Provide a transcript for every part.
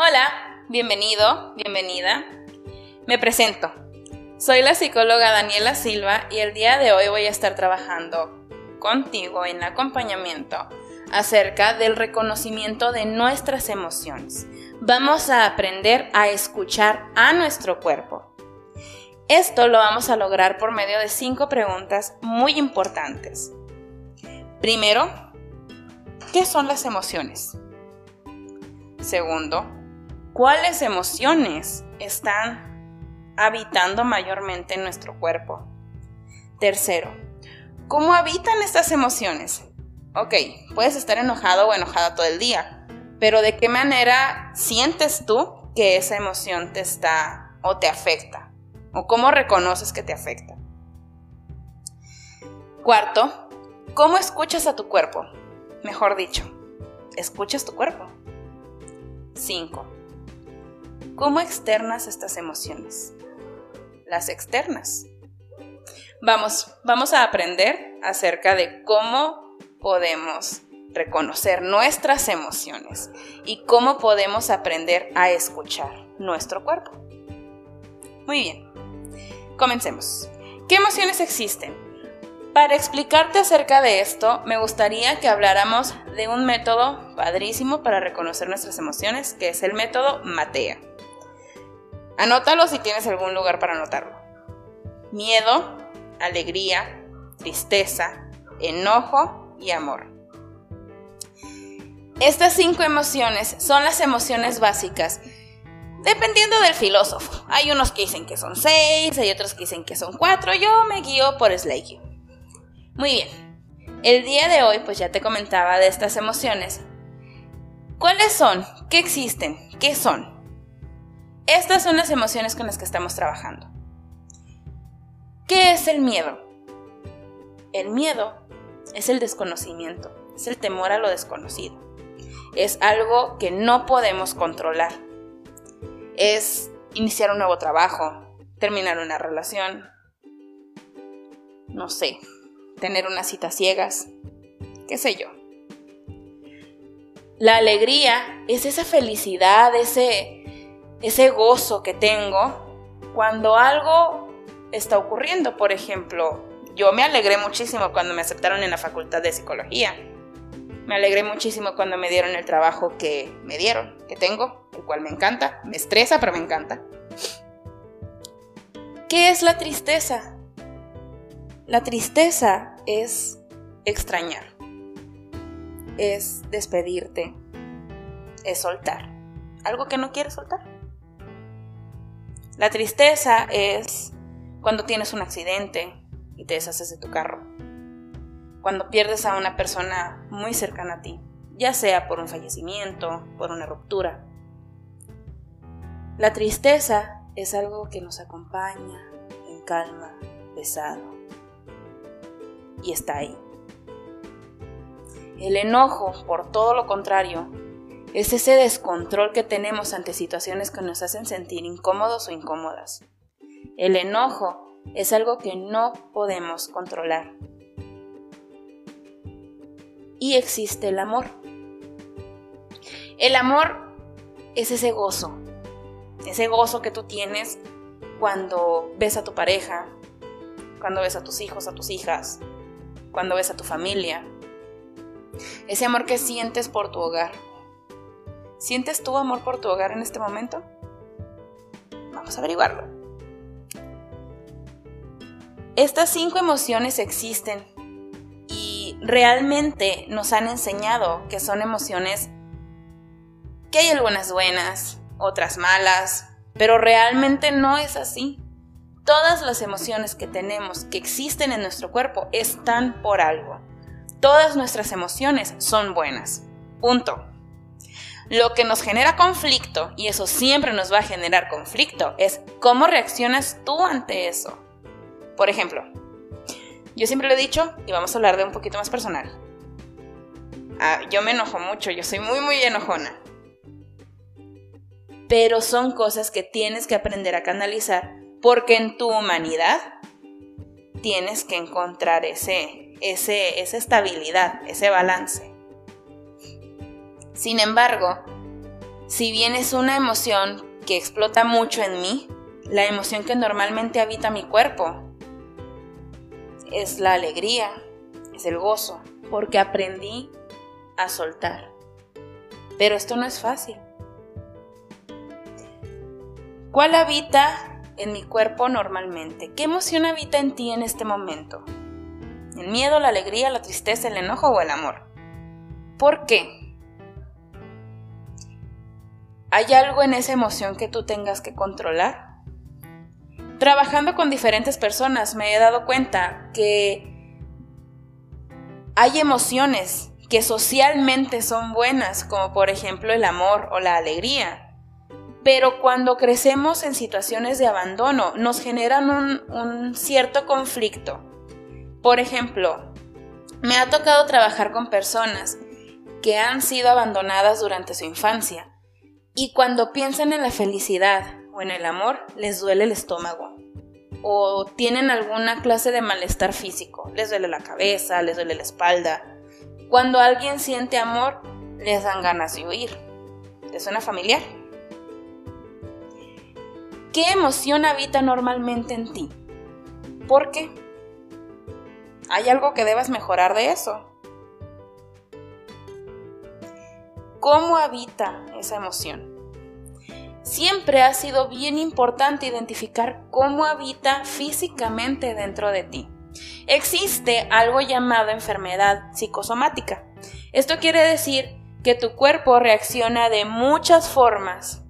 Hola, bienvenido, bienvenida. Me presento. Soy la psicóloga Daniela Silva y el día de hoy voy a estar trabajando contigo en acompañamiento acerca del reconocimiento de nuestras emociones. Vamos a aprender a escuchar a nuestro cuerpo. Esto lo vamos a lograr por medio de cinco preguntas muy importantes. Primero, ¿qué son las emociones? Segundo, ¿cuáles emociones están habitando mayormente en nuestro cuerpo? Tercero, ¿cómo habitan estas emociones? Ok, puedes estar enojado o enojada todo el día, pero ¿de qué manera sientes tú que esa emoción te está o te afecta? ¿O cómo reconoces que te afecta? Cuarto, ¿cómo escuchas a tu cuerpo? Mejor dicho, ¿escuchas tu cuerpo? 5. ¿Cómo externas estas emociones? Las externas. Vamos, vamos a aprender acerca de cómo podemos reconocer nuestras emociones y cómo podemos aprender a escuchar nuestro cuerpo. Muy bien, comencemos. ¿Qué emociones existen? Para explicarte acerca de esto, me gustaría que habláramos de un método padrísimo para reconocer nuestras emociones, que es el método Matea. Anótalo si tienes algún lugar para anotarlo. Miedo, alegría, tristeza, enojo y amor. Estas cinco emociones son las emociones básicas, dependiendo del filósofo. Hay unos que dicen que son seis, hay otros que dicen que son cuatro. Yo me guío por Slake. Muy bien. El día de hoy, pues ya te comentaba de estas emociones. ¿Cuáles son? ¿Qué existen? ¿Qué son? Estas son las emociones con las que estamos trabajando. ¿Qué es el miedo? El miedo es el desconocimiento, es el temor a lo desconocido. Es algo que no podemos controlar. Es iniciar un nuevo trabajo, terminar una relación, no sé, tener unas citas ciegas, qué sé yo. La alegría es esa felicidad, ese, ese gozo que tengo cuando algo está ocurriendo. Por ejemplo, yo me alegré muchísimo cuando me aceptaron en la facultad de psicología. Me alegré muchísimo cuando me dieron el trabajo que me dieron, que tengo, el cual me encanta. Me estresa, pero me encanta. ¿Qué es la tristeza? La tristeza es extrañar, es despedirte, es soltar, algo que no quieres soltar. La tristeza es cuando tienes un accidente y te deshaces de tu carro, cuando pierdes a una persona muy cercana a ti, ya sea por un fallecimiento, por una ruptura. La tristeza es algo que nos acompaña en calma, pesado y está ahí. El enojo, por todo lo contrario, es ese descontrol que tenemos ante situaciones que nos hacen sentir incómodos o incómodas. El enojo es algo que no podemos controlar. Y existe el amor. El amor es ese gozo, ese gozo que tú tienes cuando ves a tu pareja, cuando ves a tus hijos, a tus hijas, cuando ves a tu familia, ese amor que sientes por tu hogar. ¿Sientes tu amor por tu hogar en este momento? Vamos a averiguarlo. Estas cinco emociones existen y realmente nos han enseñado que son emociones que hay algunas buenas, otras malas, pero realmente no es así. Todas las emociones que tenemos, que existen en nuestro cuerpo, están por algo. Todas nuestras emociones son buenas. Punto. Lo que nos genera conflicto, y eso siempre nos va a generar conflicto, es cómo reaccionas tú ante eso. Por ejemplo, yo siempre lo he dicho, y vamos a hablar de un poquito más personal. Ah, yo me enojo mucho, yo soy muy, muy enojona. Pero son cosas que tienes que aprender a canalizar porque en tu humanidad tienes que encontrar ese, ese, esa estabilidad, ese balance. Sin embargo, Si bien es una emoción que explota mucho en mí, la emoción que normalmente habita mi cuerpo es la alegría, es el gozo, porque aprendí a soltar. Pero esto no es fácil. ¿Cuál habita en mi cuerpo normalmente? ¿Qué emoción habita en ti en este momento? ¿El miedo, la alegría, la tristeza, el enojo o el amor? ¿Por qué? ¿Hay algo en esa emoción que tú tengas que controlar? Trabajando con diferentes personas me he dado cuenta que hay emociones que socialmente son buenas, como por ejemplo el amor o la alegría, pero cuando crecemos en situaciones de abandono nos generan un, cierto conflicto. Por ejemplo, me ha tocado trabajar con personas que han sido abandonadas durante su infancia y cuando piensan en la felicidad o en el amor les duele el estómago o tienen alguna clase de malestar físico, les duele la cabeza, les duele la espalda. Cuando alguien siente amor, les dan ganas de huir. ¿Te suena familiar? ¿Qué emoción habita normalmente en ti? ¿Por qué? ¿Hay algo que debas mejorar de eso? ¿Cómo habita esa emoción? Siempre ha sido bien importante identificar cómo habita físicamente dentro de ti. Existe algo llamado enfermedad psicosomática. Esto quiere decir que tu cuerpo reacciona de muchas formas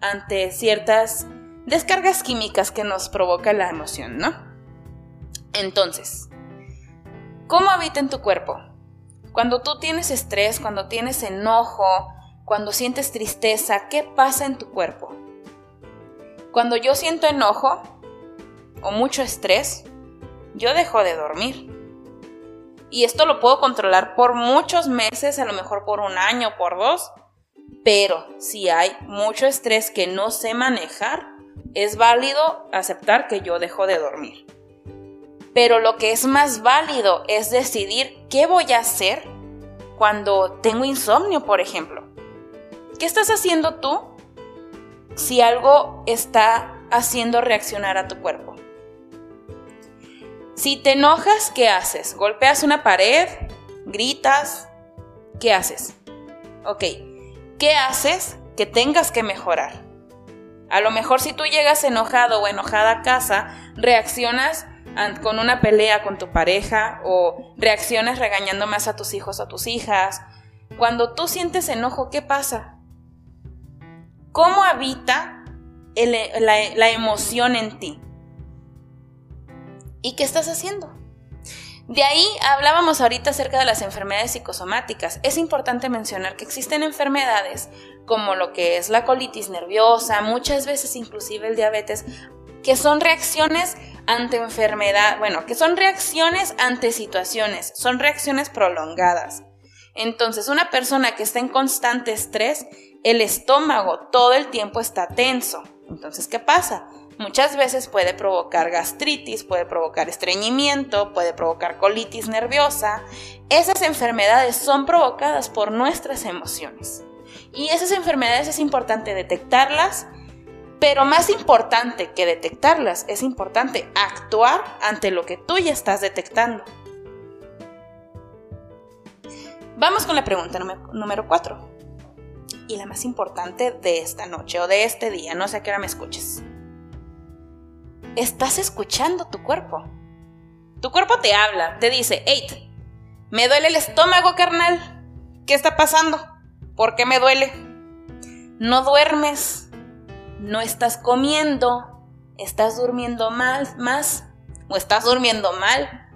ante ciertas descargas químicas que nos provoca la emoción, ¿no? Entonces, ¿cómo habita en tu cuerpo? Cuando tú tienes estrés, cuando tienes enojo, cuando sientes tristeza, ¿qué pasa en tu cuerpo? Cuando yo siento enojo o mucho estrés, yo dejo de dormir. Y esto lo puedo controlar por muchos meses, a lo mejor por un año, por dos. Pero si hay mucho estrés que no sé manejar, es válido aceptar que yo dejo de dormir. Pero lo que es más válido es decidir qué voy a hacer cuando tengo insomnio, por ejemplo. ¿Qué estás haciendo tú si algo está haciendo reaccionar a tu cuerpo? Si te enojas, ¿qué haces? ¿Golpeas una pared? ¿Gritas? ¿Qué haces? Ok, ¿qué haces que tengas que mejorar? A lo mejor si tú llegas enojado o enojada a casa, reaccionas con una pelea con tu pareja o reaccionas regañando más a tus hijos o a tus hijas. Cuando tú sientes enojo, ¿qué pasa? ¿Cómo habita la, la emoción en ti? ¿Y qué estás haciendo? De ahí hablábamos ahorita acerca de las enfermedades psicosomáticas. Es importante mencionar que existen enfermedades como lo que es la colitis nerviosa, muchas veces inclusive el diabetes, que son reacciones ante enfermedad, bueno, que son reacciones ante situaciones, son reacciones prolongadas. Entonces, una persona que está en constante estrés, el estómago todo el tiempo está tenso. Entonces, ¿qué pasa? Muchas veces puede provocar gastritis, puede provocar estreñimiento, puede provocar colitis nerviosa. Esas enfermedades son provocadas por nuestras emociones. Y esas enfermedades es importante detectarlas, pero más importante que detectarlas, es importante actuar ante lo que tú ya estás detectando. Vamos con la pregunta número 4. Y la más importante de esta noche o de este día, no sé a qué hora me escuches estás escuchando tu cuerpo. Tu cuerpo te habla, te dice, hey, me duele el estómago, carnal. ¿Qué está pasando? ¿Por qué me duele? No duermes, no estás comiendo, estás durmiendo mal, más o estás durmiendo mal.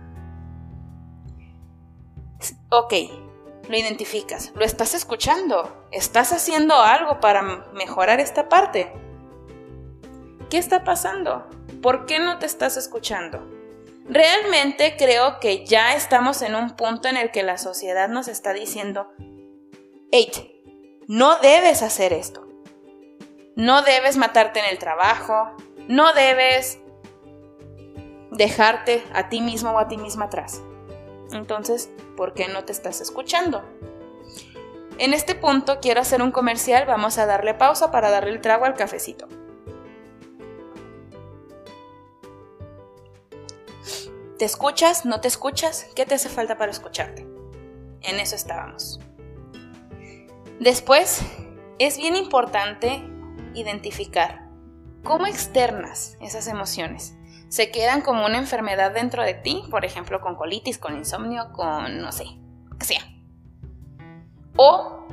Ok, lo identificas, lo estás escuchando, estás haciendo algo para mejorar esta parte. ¿Qué está pasando? ¿Por qué no te estás escuchando? Realmente creo que ya estamos en un punto en el que la sociedad nos está diciendo, hey, no debes hacer esto. No debes matarte en el trabajo. No debes dejarte a ti mismo o a ti misma atrás. Entonces, ¿por qué no te estás escuchando? En este punto quiero hacer un comercial, vamos a darle pausa para darle el trago al cafecito. ¿Te escuchas? ¿No te escuchas? ¿Qué te hace falta para escucharte? En eso estábamos. Después, es bien importante identificar cómo externas esas emociones. Se quedan como una enfermedad dentro de ti, por ejemplo, con colitis, con insomnio, con no sé, que sea. O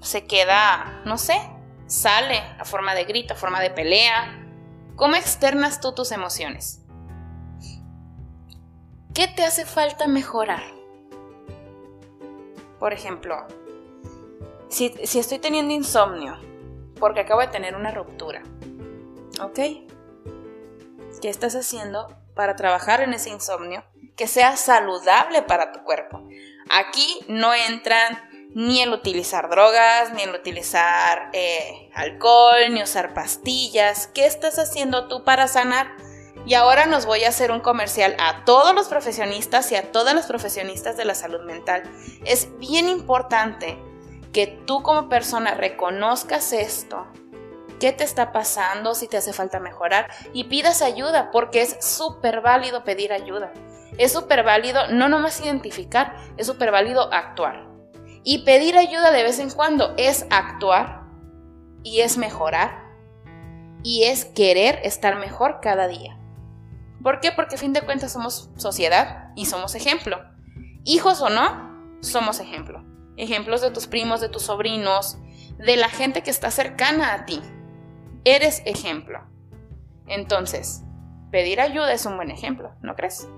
se queda, no sé, sale a forma de grito, a forma de pelea. ¿Cómo externas tú tus emociones? ¿Qué te hace falta mejorar? Por ejemplo, si, estoy teniendo insomnio, porque acabo de tener una ruptura, ¿ok? ¿Qué estás haciendo para trabajar en ese insomnio que sea saludable para tu cuerpo? Aquí no entran ni el utilizar drogas, ni el utilizar eh, alcohol, ni usar pastillas. ¿Qué estás haciendo tú para sanar? Y ahora nos voy a hacer un comercial a todos los profesionistas y a todas las profesionistas de la salud mental. Es bien importante que tú como persona reconozcas esto, qué te está pasando, si te hace falta mejorar y pidas ayuda, porque es súper válido pedir ayuda. Es súper válido no nomás identificar, es súper válido actuar. Y pedir ayuda de vez en cuando es actuar y es mejorar y es querer estar mejor cada día. ¿Por qué? Porque a fin de cuentas somos sociedad y somos ejemplo. Hijos o no, somos ejemplo. Ejemplos de tus primos, de tus sobrinos, de la gente que está cercana a ti. Eres ejemplo. Entonces, pedir ayuda es un buen ejemplo, ¿no crees?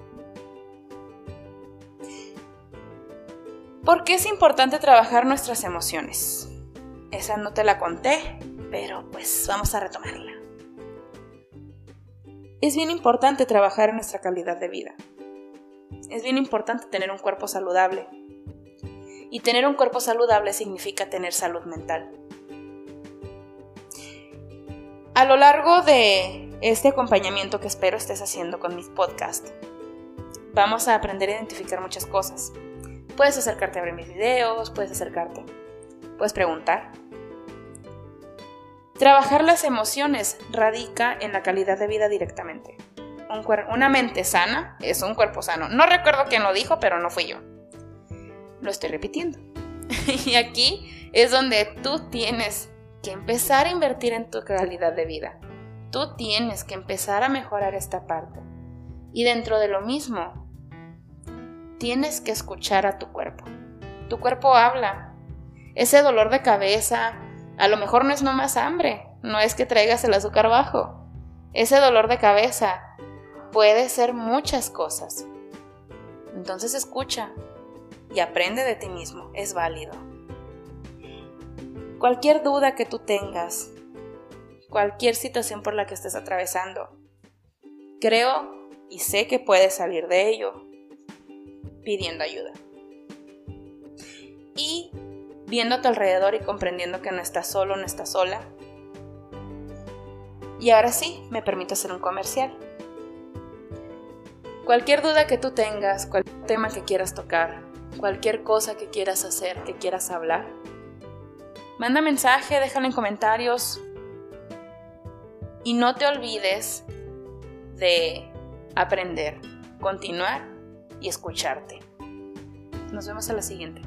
¿Por qué es importante trabajar nuestras emociones? Esa no te la conté, pero pues vamos a retomarla. Es bien importante trabajar en nuestra calidad de vida. Es bien importante tener un cuerpo saludable. Y tener un cuerpo saludable significa tener salud mental. A lo largo de este acompañamiento que espero estés haciendo con mis podcasts, vamos a aprender a identificar muchas cosas. Puedes acercarte a ver mis videos, puedes acercarte, puedes preguntar. Trabajar las emociones radica en la calidad de vida directamente. una mente sana es un cuerpo sano. No recuerdo quién lo dijo, pero no fui yo. Lo estoy repitiendo. y aquí es donde tú tienes que empezar a invertir en tu calidad de vida. Tú tienes que empezar a mejorar esta parte. Y dentro de lo mismo, tienes que escuchar a tu cuerpo. Tu cuerpo habla. Ese dolor de cabeza, a lo mejor no es nomás hambre, no es que traigas el azúcar bajo. Ese dolor de cabeza puede ser muchas cosas. Entonces escucha y aprende de ti mismo, es válido. Cualquier duda que tú tengas, cualquier situación por la que estés atravesando, creo y sé que puedes salir de ello pidiendo ayuda. Y viendo a tu alrededor y comprendiendo que no estás solo, no estás sola. Y ahora sí, me permito hacer un comercial. Cualquier duda que tú tengas, cualquier tema que quieras tocar, cualquier cosa que quieras hacer, que quieras hablar, manda mensaje, déjalo en comentarios. Y no te olvides de aprender, continuar y escucharte. Nos vemos a la siguiente.